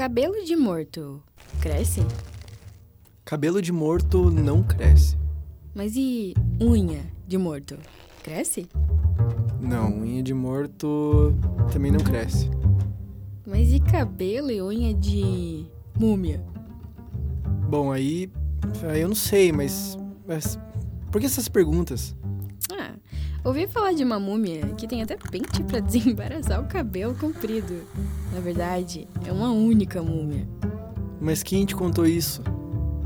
Cabelo de morto cresce? Cabelo de morto não cresce. Mas e unha de morto cresce? Não, unha de morto também não cresce. Mas e cabelo e unha de múmia? Bom, aí, aí eu não sei, mas, mas por que essas perguntas? Ouvi falar de uma múmia que tem até pente pra desembaraçar o cabelo comprido. Na verdade, é uma única múmia. Mas quem te contou isso?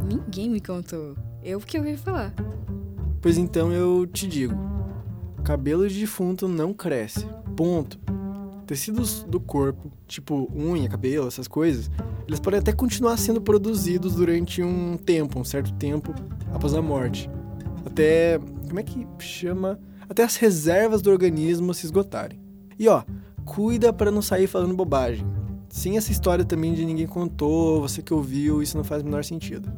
Ninguém me contou. Eu que ouvi falar. Pois então eu te digo: cabelo de defunto não cresce. Ponto. Tecidos do corpo, tipo unha, cabelo, essas coisas, eles podem até continuar sendo produzidos durante um tempo, um certo tempo após a morte. Até. Como é que chama? Até as reservas do organismo se esgotarem. E ó, cuida para não sair falando bobagem. Sem essa história também de ninguém contou, você que ouviu, isso não faz o menor sentido.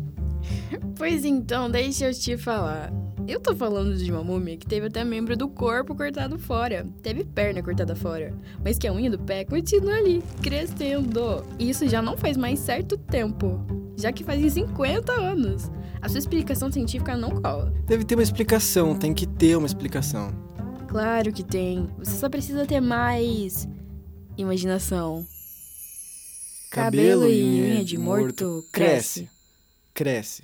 pois então, deixa eu te falar. Eu tô falando de uma múmia que teve até membro do corpo cortado fora, teve perna cortada fora, mas que a unha do pé continua ali, crescendo. E isso já não faz mais certo tempo, já que fazem 50 anos. A sua explicação científica não cola. Deve ter uma explicação, tem que ter uma explicação. Claro que tem. Você só precisa ter mais imaginação. Cabelo, e unha de morto cresce. Cresce.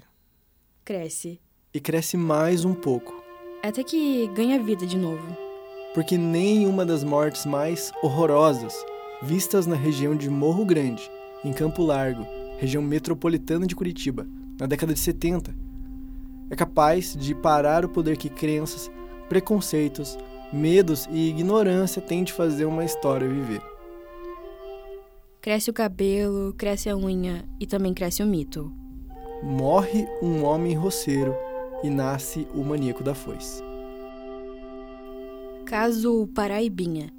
Cresce. E cresce mais um pouco. Até que ganha vida de novo. Porque nenhuma das mortes mais horrorosas vistas na região de Morro Grande, em Campo Largo, região metropolitana de Curitiba, na década de 70, é capaz de parar o poder que crenças, preconceitos, medos e ignorância têm de fazer uma história viver. Cresce o cabelo, cresce a unha e também cresce o mito. Morre um homem roceiro e nasce o maníaco da foice. Caso Paraibinha.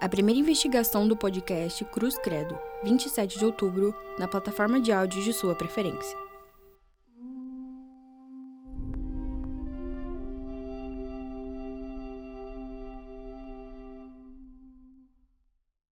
A primeira investigação do podcast Cruz Credo, 27 de outubro, na plataforma de áudio de sua preferência.